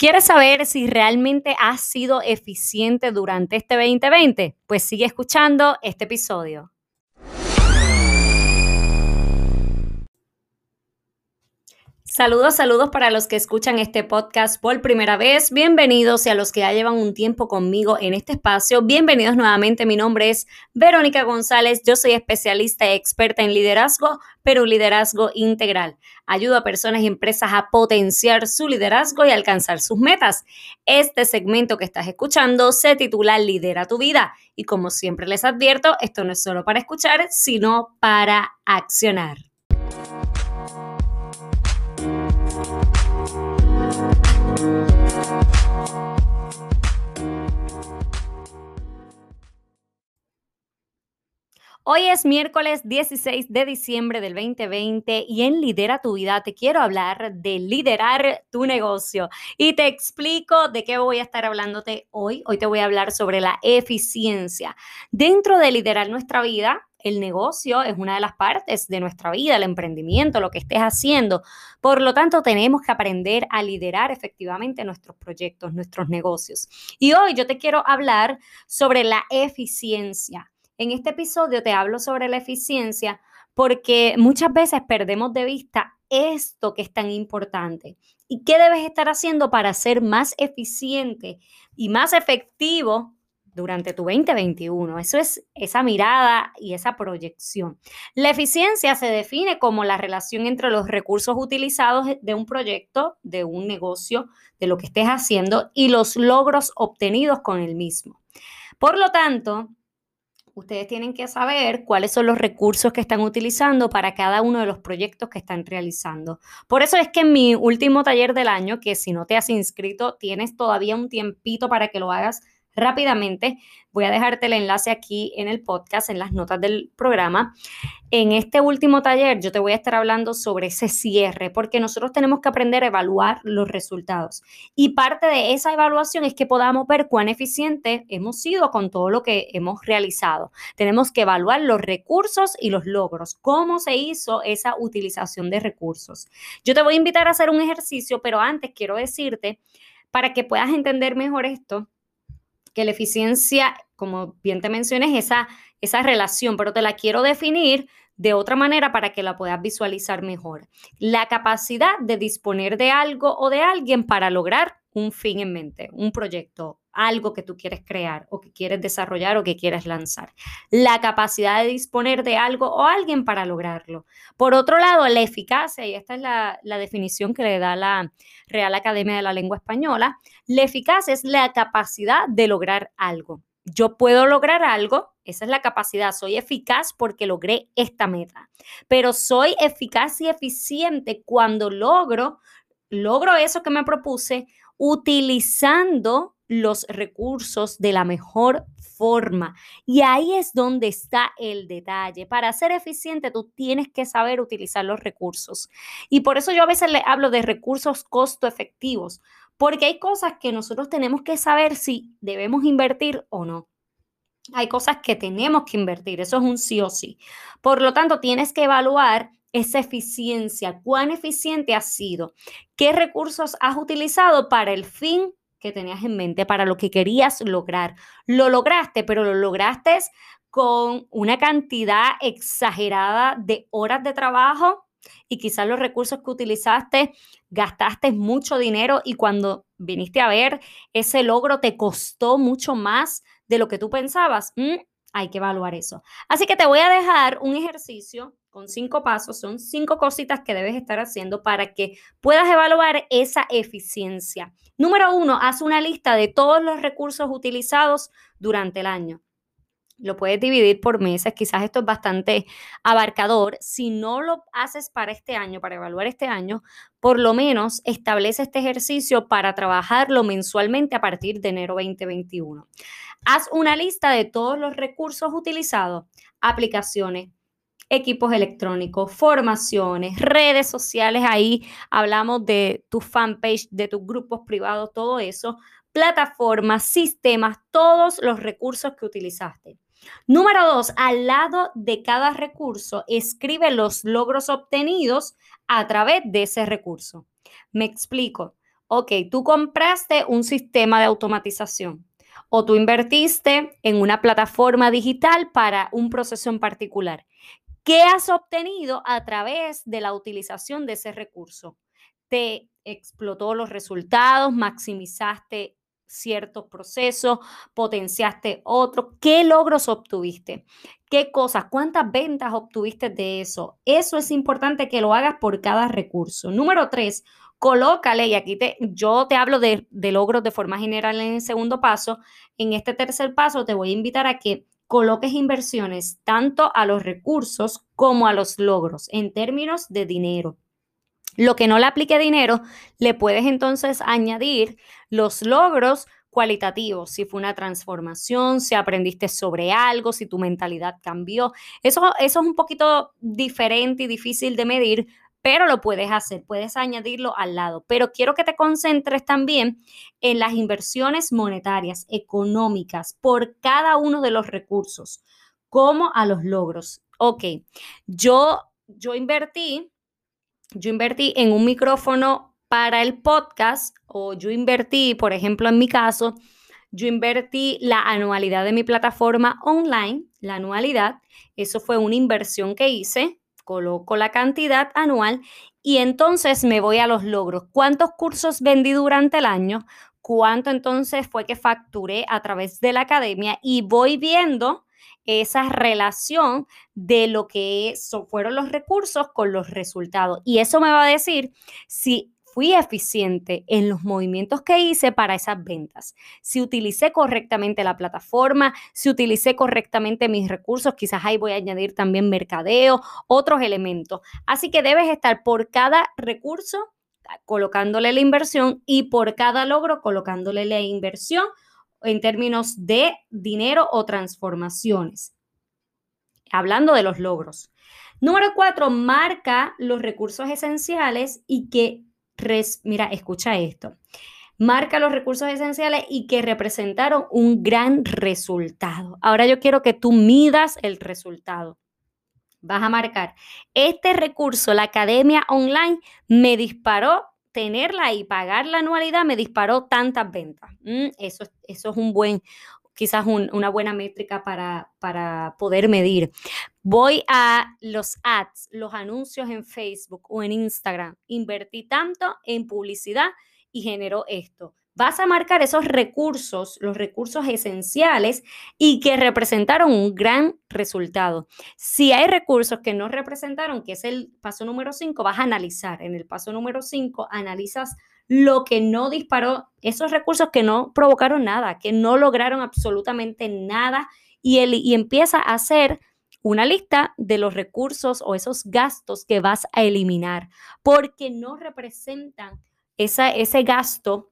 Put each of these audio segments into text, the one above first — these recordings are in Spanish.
¿Quieres saber si realmente has sido eficiente durante este 2020? Pues sigue escuchando este episodio. Saludos, saludos para los que escuchan este podcast por primera vez. Bienvenidos y a los que ya llevan un tiempo conmigo en este espacio. Bienvenidos nuevamente. Mi nombre es Verónica González. Yo soy especialista y experta en liderazgo, pero un liderazgo integral. Ayudo a personas y empresas a potenciar su liderazgo y alcanzar sus metas. Este segmento que estás escuchando se titula Lidera tu vida. Y como siempre les advierto, esto no es solo para escuchar, sino para accionar. Hoy es miércoles 16 de diciembre del 2020 y en Lidera tu vida te quiero hablar de liderar tu negocio y te explico de qué voy a estar hablándote hoy. Hoy te voy a hablar sobre la eficiencia. Dentro de liderar nuestra vida, el negocio es una de las partes de nuestra vida, el emprendimiento, lo que estés haciendo. Por lo tanto, tenemos que aprender a liderar efectivamente nuestros proyectos, nuestros negocios. Y hoy yo te quiero hablar sobre la eficiencia. En este episodio te hablo sobre la eficiencia porque muchas veces perdemos de vista esto que es tan importante. ¿Y qué debes estar haciendo para ser más eficiente y más efectivo durante tu 2021? Eso es esa mirada y esa proyección. La eficiencia se define como la relación entre los recursos utilizados de un proyecto, de un negocio, de lo que estés haciendo y los logros obtenidos con el mismo. Por lo tanto, ustedes tienen que saber cuáles son los recursos que están utilizando para cada uno de los proyectos que están realizando. Por eso es que en mi último taller del año, que si no te has inscrito, tienes todavía un tiempito para que lo hagas rápidamente. Voy a dejarte el enlace aquí en el podcast, en las notas del programa. En este último taller yo te voy a estar hablando sobre ese cierre, porque nosotros tenemos que aprender a evaluar los resultados. Y parte de esa evaluación es que podamos ver cuán eficiente hemos sido con todo lo que hemos realizado. Tenemos que evaluar los recursos y los logros, cómo se hizo esa utilización de recursos. Yo te voy a invitar a hacer un ejercicio, pero antes quiero decirte, para que puedas entender mejor esto, que la eficiencia, como bien te mencioné, es esa, esa relación, pero te la quiero definir de otra manera para que la puedas visualizar mejor. La capacidad de disponer de algo o de alguien para lograr un fin en mente, un proyecto, algo que tú quieres crear o que quieres desarrollar o que quieres lanzar. La capacidad de disponer de algo o alguien para lograrlo. Por otro lado, la eficacia, y esta es la, la definición que le da la Real Academia de la Lengua Española, la eficacia es la capacidad de lograr algo. Yo puedo lograr algo, esa es la capacidad, soy eficaz porque logré esta meta, pero soy eficaz y eficiente cuando logro, logro eso que me propuse utilizando los recursos de la mejor forma. Y ahí es donde está el detalle. Para ser eficiente, tú tienes que saber utilizar los recursos. Y por eso yo a veces le hablo de recursos costo efectivos, porque hay cosas que nosotros tenemos que saber si debemos invertir o no. Hay cosas que tenemos que invertir, eso es un sí o sí. Por lo tanto, tienes que evaluar esa eficiencia, cuán eficiente has sido, qué recursos has utilizado para el fin que tenías en mente, para lo que querías lograr. Lo lograste, pero lo lograste con una cantidad exagerada de horas de trabajo y quizás los recursos que utilizaste gastaste mucho dinero y cuando viniste a ver ese logro te costó mucho más de lo que tú pensabas. Mm, hay que evaluar eso. Así que te voy a dejar un ejercicio con cinco pasos, son cinco cositas que debes estar haciendo para que puedas evaluar esa eficiencia. Número uno, haz una lista de todos los recursos utilizados durante el año. Lo puedes dividir por meses, quizás esto es bastante abarcador. Si no lo haces para este año, para evaluar este año, por lo menos establece este ejercicio para trabajarlo mensualmente a partir de enero 2021. Haz una lista de todos los recursos utilizados, aplicaciones, equipos electrónicos, formaciones, redes sociales, ahí hablamos de tu fanpage, de tus grupos privados, todo eso, plataformas, sistemas, todos los recursos que utilizaste. Número dos, al lado de cada recurso, escribe los logros obtenidos a través de ese recurso. Me explico. Ok, tú compraste un sistema de automatización o tú invertiste en una plataforma digital para un proceso en particular. ¿Qué has obtenido a través de la utilización de ese recurso? ¿Te explotó los resultados? ¿Maximizaste ciertos procesos? ¿Potenciaste otros? ¿Qué logros obtuviste? ¿Qué cosas? ¿Cuántas ventas obtuviste de eso? Eso es importante que lo hagas por cada recurso. Número tres, colócale, y aquí te, yo te hablo de, de logros de forma general en el segundo paso, en este tercer paso te voy a invitar a que coloques inversiones tanto a los recursos como a los logros en términos de dinero. Lo que no le aplique dinero, le puedes entonces añadir los logros cualitativos, si fue una transformación, si aprendiste sobre algo, si tu mentalidad cambió. Eso, eso es un poquito diferente y difícil de medir, pero lo puedes hacer, puedes añadirlo al lado. Pero quiero que te concentres también en las inversiones monetarias, económicas, por cada uno de los recursos, como a los logros. Ok, yo, yo invertí, yo invertí en un micrófono para el podcast o yo invertí, por ejemplo, en mi caso, yo invertí la anualidad de mi plataforma online, la anualidad, eso fue una inversión que hice coloco la cantidad anual y entonces me voy a los logros. ¿Cuántos cursos vendí durante el año? ¿Cuánto entonces fue que facturé a través de la academia? Y voy viendo esa relación de lo que fueron los recursos con los resultados. Y eso me va a decir si fui eficiente en los movimientos que hice para esas ventas, si utilicé correctamente la plataforma, si utilicé correctamente mis recursos, quizás ahí voy a añadir también mercadeo, otros elementos. Así que debes estar por cada recurso colocándole la inversión y por cada logro colocándole la inversión en términos de dinero o transformaciones. Hablando de los logros. Número cuatro, marca los recursos esenciales y que mira, escucha esto. Marca los recursos esenciales y que representaron un gran resultado. Ahora yo quiero que tú midas el resultado. Vas a marcar, este recurso, la academia online, me disparó tenerla y pagar la anualidad, me disparó tantas ventas. Mm, eso es un buen, quizás una buena métrica para, para poder medir. Voy a los ads, los anuncios en Facebook o en Instagram. Invertí tanto en publicidad y generó esto. Vas a marcar esos recursos, los recursos esenciales y que representaron un gran resultado. Si hay recursos que no representaron, que es el paso número 5, vas a analizar. En el paso número 5 analizas lo que no disparó, esos recursos que no provocaron nada, que no lograron absolutamente nada y, el, y empieza a hacer una lista de los recursos o esos gastos que vas a eliminar porque no representan esa, ese gasto,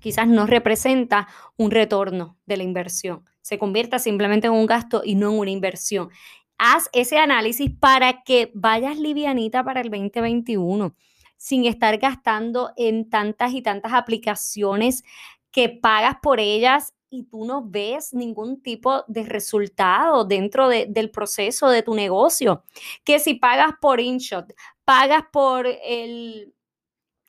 quizás no representa un retorno de la inversión, se convierta simplemente en un gasto y no en una inversión. Haz ese análisis para que vayas livianita para el 2021 sin estar gastando en tantas y tantas aplicaciones que pagas por ellas y tú no ves ningún tipo de resultado dentro del proceso de tu negocio. Que si pagas por InShot, pagas por el,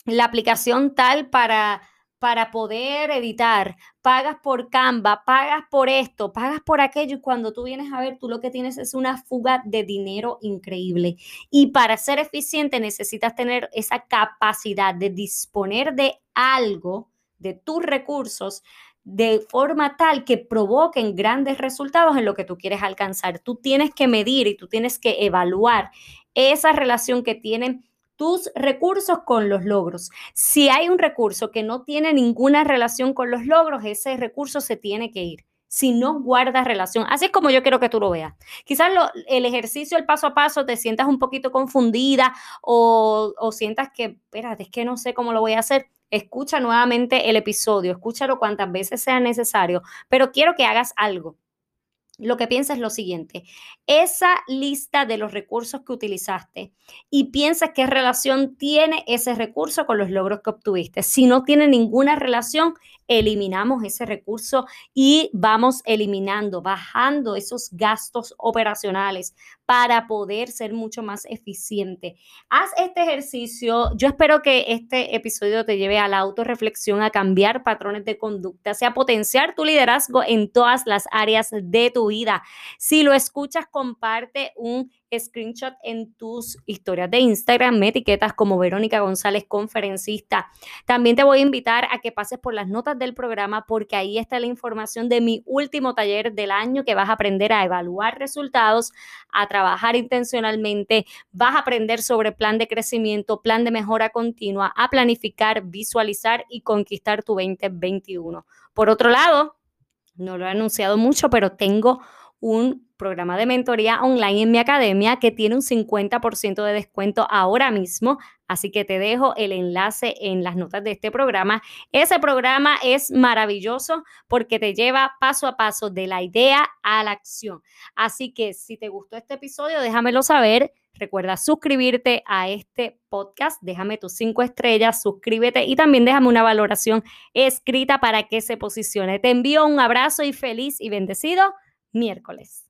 la aplicación tal para para poder editar, pagas por Canva, pagas por esto, pagas por aquello y cuando tú vienes a ver, tú lo que tienes es una fuga de dinero increíble. Y para ser eficiente necesitas tener esa capacidad de disponer de algo, de tus recursos, de forma tal que provoquen grandes resultados en lo que tú quieres alcanzar. Tú tienes que medir y tú tienes que evaluar esa relación que tienen tus recursos con los logros. Si hay un recurso que no tiene ninguna relación con los logros, ese recurso se tiene que ir. Si no guarda relación, así es como yo quiero que tú lo veas. Quizás el ejercicio, el paso a paso, te sientas un poquito confundida o, o sientas que, espérate, es que no sé cómo lo voy a hacer. Escucha nuevamente el episodio, escúchalo cuantas veces sea necesario, pero quiero que hagas algo lo que piensa es lo siguiente, esa lista de los recursos que utilizaste y piensas qué relación tiene ese recurso con los logros que obtuviste. Si no tiene ninguna relación, eliminamos ese recurso y vamos eliminando, bajando esos gastos operacionales para poder ser mucho más eficiente. Haz este ejercicio. Yo espero que este episodio te lleve a la autorreflexión, a cambiar patrones de conducta, sea potenciar tu liderazgo en todas las áreas de tu vida. Si lo escuchas, comparte un screenshot en tus historias de Instagram, me etiquetas como Verónica González, conferencista. También te voy a invitar a que pases por las notas del programa porque ahí está la información de mi último taller del año que vas a aprender a evaluar resultados, a trabajar intencionalmente, vas a aprender sobre plan de crecimiento, plan de mejora continua, a planificar, visualizar y conquistar tu 2021. Por otro lado, no lo he anunciado mucho, pero tengo un programa de mentoría online en mi academia que tiene un 50% de descuento ahora mismo. Así que te dejo el enlace en las notas de este programa. Ese programa es maravilloso porque te lleva paso a paso de la idea a la acción. Así que si te gustó este episodio, déjamelo saber. Recuerda suscribirte a este podcast, déjame tus cinco estrellas, suscríbete y también déjame una valoración escrita para que se posicione. Te envío un abrazo y feliz y bendecido miércoles.